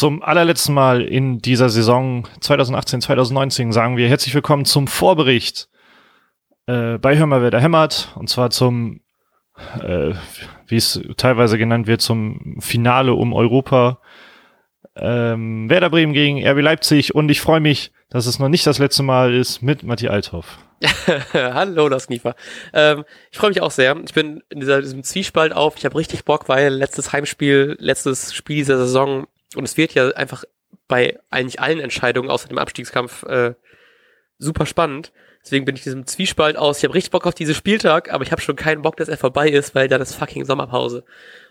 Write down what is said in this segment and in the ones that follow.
Zum allerletzten Mal in dieser Saison 2018-2019 sagen wir herzlich willkommen zum Vorbericht äh, bei Hör mal, wer da hämmert. Und zwar zum, äh, wie es teilweise genannt wird, zum Finale um Europa. Ähm, Werder Bremen gegen RB Leipzig. Und ich freue mich, dass es noch nicht das letzte Mal ist mit Matti Althoff. Hallo, das Kniefer. Ähm, ich freue mich auch sehr. Ich bin in dieser, diesem Zwiespalt auf. Ich habe richtig Bock, weil letztes Heimspiel, letztes Spiel dieser Saison und es wird ja einfach bei eigentlich allen Entscheidungen außer dem Abstiegskampf äh, super spannend. Deswegen bin ich diesem Zwiespalt aus. Ich habe richtig Bock auf diesen Spieltag, aber ich habe schon keinen Bock, dass er vorbei ist, weil dann ist fucking Sommerpause.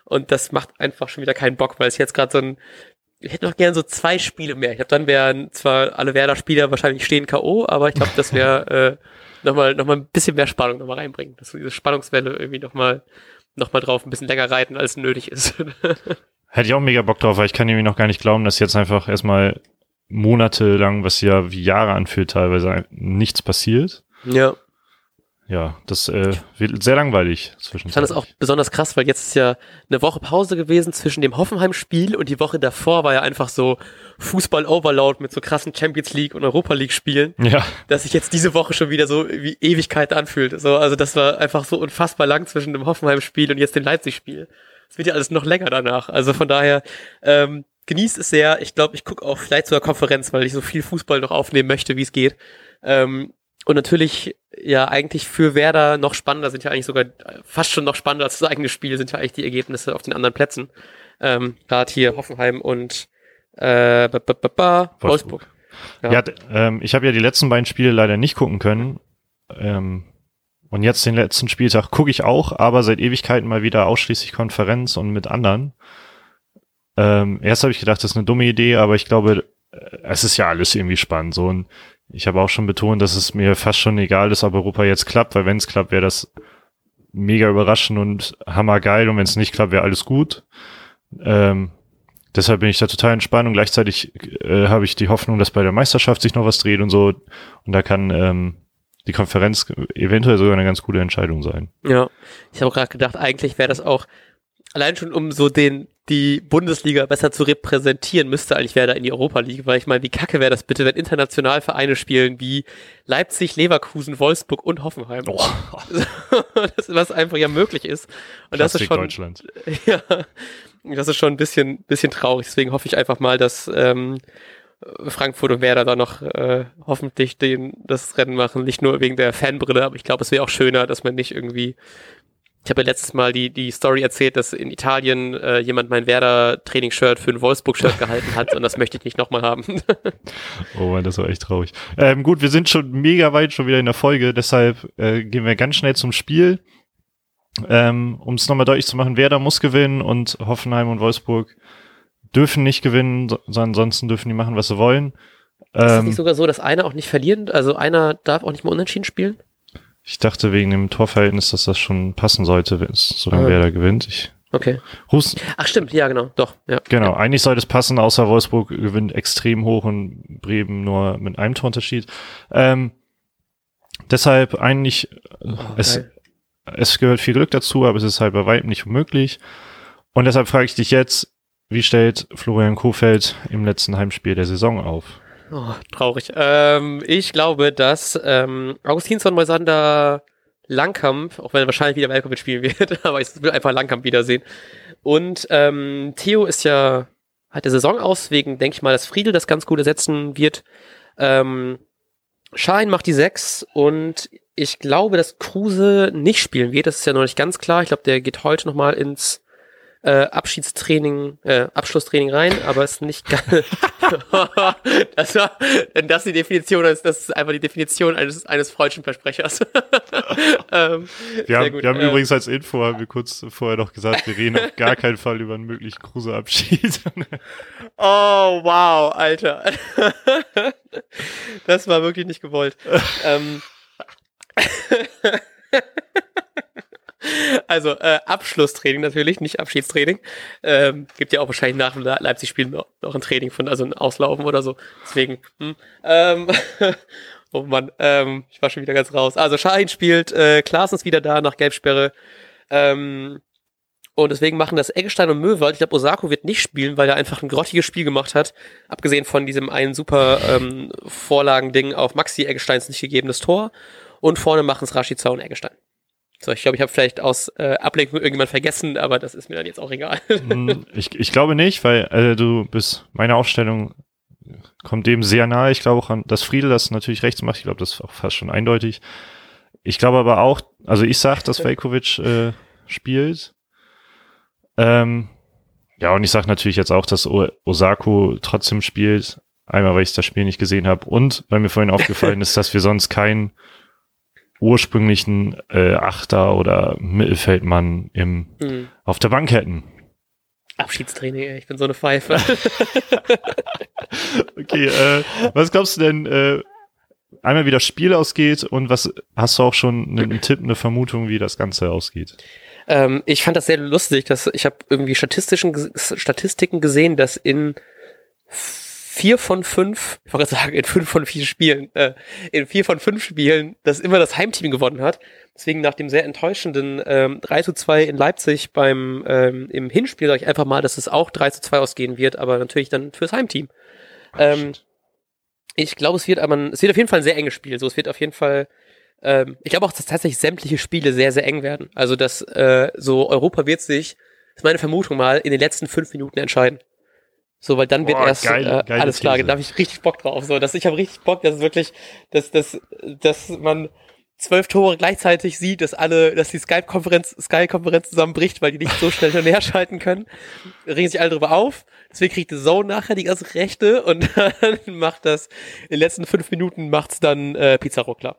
Und das macht einfach schon wieder keinen Bock, weil es jetzt gerade so ein ich hätte noch gern so zwei Spiele mehr. Ich glaube, dann wären zwar alle Werder-Spieler wahrscheinlich stehen K.O., aber ich glaube, das wäre äh, nochmal noch mal ein bisschen mehr Spannung nochmal reinbringen. Dass wir diese Spannungswelle irgendwie nochmal noch mal drauf ein bisschen länger reiten, als nötig ist. Hätte ich auch mega Bock drauf, weil ich kann irgendwie noch gar nicht glauben, dass jetzt einfach erstmal monatelang, was ja wie Jahre anfühlt, teilweise nichts passiert. Ja. Ja, das äh, wird sehr langweilig zwischen. Ich fand das auch besonders krass, weil jetzt ist ja eine Woche Pause gewesen zwischen dem Hoffenheim-Spiel und die Woche davor war ja einfach so Fußball-Overload mit so krassen Champions League und Europa League-Spielen. Ja. Dass sich jetzt diese Woche schon wieder so wie Ewigkeit anfühlt. So, also das war einfach so unfassbar lang zwischen dem Hoffenheim-Spiel und jetzt dem Leipzig-Spiel. Es wird ja alles noch länger danach. Also von daher, ähm, genießt es sehr. Ich glaube, ich gucke auch vielleicht zur Konferenz, weil ich so viel Fußball noch aufnehmen möchte, wie es geht. Ähm, und natürlich, ja, eigentlich für Werder noch spannender sind ja eigentlich sogar fast schon noch spannender als das eigene Spiel sind ja eigentlich die Ergebnisse auf den anderen Plätzen. Ähm, Gerade hier Hoffenheim und äh, b -b -b Wolfsburg. Wolfsburg. Ja, ja ähm, ich habe ja die letzten beiden Spiele leider nicht gucken können. Ähm, und jetzt den letzten Spieltag gucke ich auch, aber seit Ewigkeiten mal wieder ausschließlich Konferenz und mit anderen. Ähm, erst habe ich gedacht, das ist eine dumme Idee, aber ich glaube, äh, es ist ja alles irgendwie spannend. So und ich habe auch schon betont, dass es mir fast schon egal ist, ob Europa jetzt klappt, weil wenn es klappt, wäre das mega überraschend und hammergeil und wenn es nicht klappt, wäre alles gut. Ähm, deshalb bin ich da total entspannt und gleichzeitig äh, habe ich die Hoffnung, dass bei der Meisterschaft sich noch was dreht und so und da kann ähm, die Konferenz eventuell sogar eine ganz gute Entscheidung sein. Ja, ich habe gerade gedacht, eigentlich wäre das auch allein schon um so den die Bundesliga besser zu repräsentieren, müsste eigentlich Werder in die Europa League, weil ich meine, wie kacke wäre das bitte, wenn international Vereine spielen wie Leipzig, Leverkusen, Wolfsburg und Hoffenheim. Oh. das, was einfach ja möglich ist. Und Plastik das ist schon Deutschland. Ja, das ist schon ein bisschen bisschen traurig. Deswegen hoffe ich einfach mal, dass ähm, Frankfurt und Werder da noch äh, hoffentlich den, das Rennen machen. Nicht nur wegen der Fanbrille, aber ich glaube, es wäre auch schöner, dass man nicht irgendwie. Ich habe ja letztes Mal die, die Story erzählt, dass in Italien äh, jemand mein Werder-Training-Shirt für ein Wolfsburg-Shirt gehalten hat und das möchte ich nicht nochmal haben. oh Mann, das war echt traurig. Ähm, gut, wir sind schon mega weit schon wieder in der Folge, deshalb äh, gehen wir ganz schnell zum Spiel. Ähm, um es nochmal deutlich zu machen, Werder muss gewinnen und Hoffenheim und Wolfsburg dürfen nicht gewinnen, so, ansonsten dürfen die machen, was sie wollen. Ist es nicht ähm, sogar so, dass einer auch nicht verlieren, also einer darf auch nicht mal unentschieden spielen? Ich dachte wegen dem Torverhältnis, dass das schon passen sollte, wenn es solange ah. wer da gewinnt. Ich, okay. Hus Ach stimmt, ja genau, doch. Ja. Genau, ja. eigentlich sollte es passen, außer Wolfsburg gewinnt extrem hoch und Bremen nur mit einem Torunterschied. Ähm, deshalb eigentlich, oh, es, es gehört viel Glück dazu, aber es ist halt bei weitem nicht unmöglich. Und deshalb frage ich dich jetzt, wie stellt Florian Kofeld im letzten Heimspiel der Saison auf? Oh, traurig. Ähm, ich glaube, dass ähm, Augustinsson Moisander Langkamp, auch wenn er wahrscheinlich wieder Welcome spielen wird, aber ich will einfach Langkamp wiedersehen. Und ähm, Theo ist ja, hat der Saison aus, wegen denke ich mal, dass Friedel das ganz gut ersetzen wird. Ähm, Schein macht die sechs und ich glaube, dass Kruse nicht spielen wird. Das ist ja noch nicht ganz klar. Ich glaube, der geht heute nochmal ins äh, Abschiedstraining, äh, Abschlusstraining rein, aber ist nicht geil. das war, wenn das die Definition ist, das ist einfach die Definition eines, eines freudschen Versprechers. ähm, wir haben, wir haben äh, übrigens als Info, haben wir kurz vorher noch gesagt, wir reden auf gar keinen Fall über einen möglichen Kruse-Abschied. oh, wow, Alter. das war wirklich nicht gewollt. ähm, also äh, Abschlusstraining natürlich, nicht Abschiedstraining. Ähm, gibt ja auch wahrscheinlich nach dem Leipzig-Spiel noch, noch ein Training von, also ein Auslaufen oder so. Deswegen, hm, ähm, oh Mann, ähm, ich war schon wieder ganz raus. Also Schahin spielt, äh, Klaas ist wieder da nach Gelbsperre. Ähm, Und deswegen machen das Eggestein und Möwald. Ich glaube, Osako wird nicht spielen, weil er einfach ein grottiges Spiel gemacht hat. Abgesehen von diesem einen super ähm, Vorlagending auf Maxi Eggesteins nicht gegebenes Tor. Und vorne machen es Rashica und Eggestein. So, ich glaube, ich habe vielleicht aus äh, Ablenkung irgendjemand vergessen, aber das ist mir dann jetzt auch egal. Hm, ich, ich glaube nicht, weil äh, du bist, meine Aufstellung kommt dem sehr nahe. Ich glaube auch an, dass Friedel das natürlich rechts macht. Ich glaube, das ist auch fast schon eindeutig. Ich glaube aber auch, also ich sag, dass Velkovic äh, spielt. Ähm, ja, und ich sage natürlich jetzt auch, dass o Osako trotzdem spielt. Einmal, weil ich das Spiel nicht gesehen habe und weil mir vorhin aufgefallen ist, dass wir sonst keinen ursprünglichen äh, Achter oder Mittelfeldmann im, mhm. auf der Bank hätten. Abschiedstraining, ich bin so eine Pfeife. okay, äh, was glaubst du denn, äh, einmal wie das Spiel ausgeht und was hast du auch schon einen Tipp, eine Vermutung, wie das Ganze ausgeht? Ähm, ich fand das sehr lustig, dass ich habe irgendwie statistischen Statistiken gesehen, dass in vier von fünf, ich wollte sagen, in fünf von vier Spielen, äh, in vier von fünf Spielen, das immer das Heimteam gewonnen hat. Deswegen nach dem sehr enttäuschenden ähm, 3 zu 2 in Leipzig beim ähm, im Hinspiel sage ich einfach mal, dass es auch 3 zu 2 ausgehen wird, aber natürlich dann fürs Heimteam. Ähm, ich glaube, es wird aber es wird auf jeden Fall ein sehr enges Spiel. So, es wird auf jeden Fall ähm, ich glaube auch, dass tatsächlich sämtliche Spiele sehr, sehr eng werden. Also, dass äh, so Europa wird sich, ist meine Vermutung mal, in den letzten fünf Minuten entscheiden. So, weil dann wird Boah, erst geil, äh, alles klar, da habe ich richtig Bock drauf. So, dass ich habe richtig Bock, dass es wirklich, dass, dass, dass man zwölf Tore gleichzeitig sieht, dass alle, dass die Skype-Konferenz, Sky-Konferenz zusammenbricht, weil die nicht so schnell hin und her schalten können. Regen sich alle drüber auf. Deswegen kriegt die Zone nachher die ganze Rechte und dann macht das, in den letzten fünf Minuten macht's dann äh, Pizarro klar.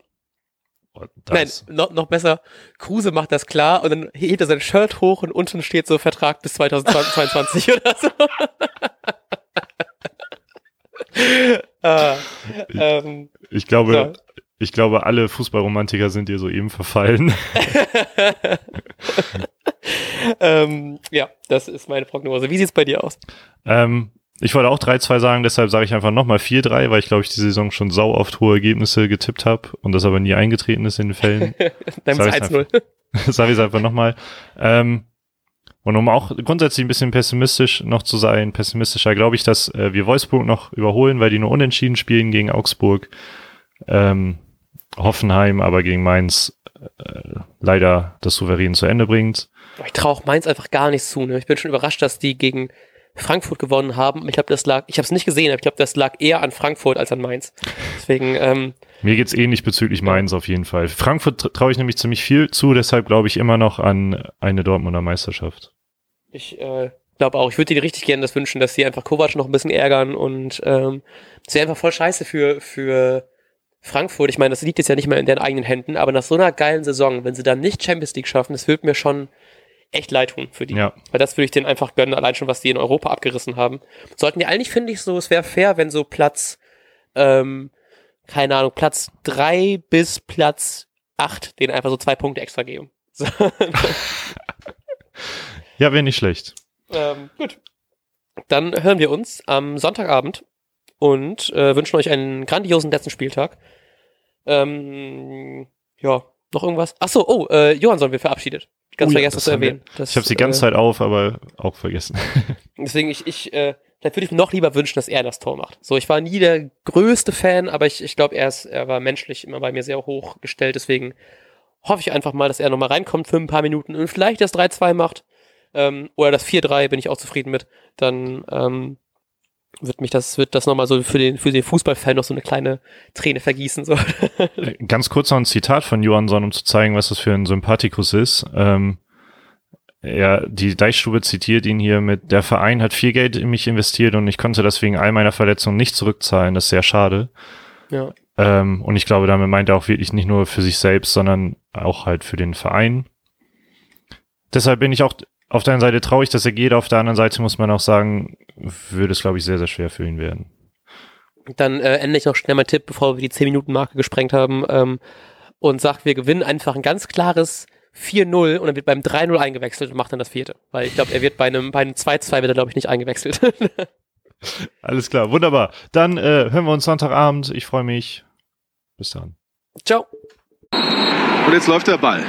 Nein, noch, noch besser, Kruse macht das klar und dann hebt er sein Shirt hoch und unten steht so Vertrag bis 2022 oder so. ah, ähm, ich glaube, ja. ich glaube, alle Fußballromantiker sind dir soeben verfallen. ähm, ja, das ist meine Prognose. Wie sieht's bei dir aus? Ähm, ich wollte auch 3-2 sagen, deshalb sage ich einfach nochmal 4-3, weil ich glaube, ich die Saison schon sau oft hohe Ergebnisse getippt habe und das aber nie eingetreten ist in den Fällen. Dann ist 1-0. Sag ich es einfach nochmal. Ähm, und um auch grundsätzlich ein bisschen pessimistisch noch zu sein, pessimistischer glaube ich, dass äh, wir Wolfsburg noch überholen, weil die nur unentschieden spielen gegen Augsburg. Ähm, Hoffenheim aber gegen Mainz äh, leider das souverän zu Ende bringt. Ich traue auch Mainz einfach gar nichts zu. Ne? Ich bin schon überrascht, dass die gegen Frankfurt gewonnen haben. Ich glaube, das lag, ich habe es nicht gesehen, aber ich glaube, das lag eher an Frankfurt als an Mainz. Deswegen. Ähm, Mir geht's ähnlich bezüglich Mainz auf jeden Fall. Frankfurt traue ich nämlich ziemlich viel zu, deshalb glaube ich immer noch an eine Dortmunder Meisterschaft. Ich äh, glaube auch, ich würde dir richtig gerne das wünschen, dass sie einfach Kovac noch ein bisschen ärgern und ähm, das wäre einfach voll scheiße für, für Frankfurt. Ich meine, das liegt jetzt ja nicht mehr in deren eigenen Händen, aber nach so einer geilen Saison, wenn sie dann nicht Champions League schaffen, das wird mir schon echt leid tun für die. Ja. Weil das würde ich denen einfach gönnen, allein schon, was die in Europa abgerissen haben. Sollten die eigentlich, finde ich, so, es wäre fair, wenn so Platz, ähm, keine Ahnung, Platz drei bis Platz acht denen einfach so zwei Punkte extra geben. So. ja, wäre nicht schlecht. Ähm, gut. Dann hören wir uns am Sonntagabend und äh, wünschen euch einen grandiosen letzten Spieltag. Ähm, ja, noch irgendwas? Ach so, oh, äh, Johansson wird verabschiedet. Ganz oh, vergessen ja, zu erwähnen. Das, ich habe die ganze äh, Zeit auf, aber auch vergessen. deswegen, ich, ich, äh, vielleicht würde ich mir noch lieber wünschen, dass er das Tor macht. So, ich war nie der größte Fan, aber ich, ich glaube, er ist, er war menschlich immer bei mir sehr hoch gestellt. Deswegen hoffe ich einfach mal, dass er nochmal reinkommt für ein paar Minuten und vielleicht das 3-2 macht. Ähm, oder das 4-3 bin ich auch zufrieden mit. Dann ähm, wird mich das, wird das nochmal so für den, für den Fußballfan noch so eine kleine Träne vergießen. So. Ganz kurz noch ein Zitat von Johansson, um zu zeigen, was das für ein Sympathikus ist. Ähm, ja, die Deichstube zitiert ihn hier mit, der Verein hat viel Geld in mich investiert und ich konnte das wegen all meiner Verletzungen nicht zurückzahlen. Das ist sehr schade. Ja. Ähm, und ich glaube, damit meint er auch wirklich nicht nur für sich selbst, sondern auch halt für den Verein. Deshalb bin ich auch auf der einen Seite traurig, dass er geht, auf der anderen Seite muss man auch sagen, würde es, glaube ich, sehr, sehr schwer für ihn werden. Dann äh, ende ich noch schnell mal Tipp, bevor wir die 10-Minuten-Marke gesprengt haben ähm, und sagt, wir gewinnen einfach ein ganz klares 4-0 und dann wird beim 3-0 eingewechselt und macht dann das vierte. Weil ich glaube, er wird bei einem, bei einem 2-2 wird er, glaube ich, nicht eingewechselt. Alles klar, wunderbar. Dann äh, hören wir uns Sonntagabend. Ich freue mich. Bis dann. Ciao. Und jetzt läuft der Ball.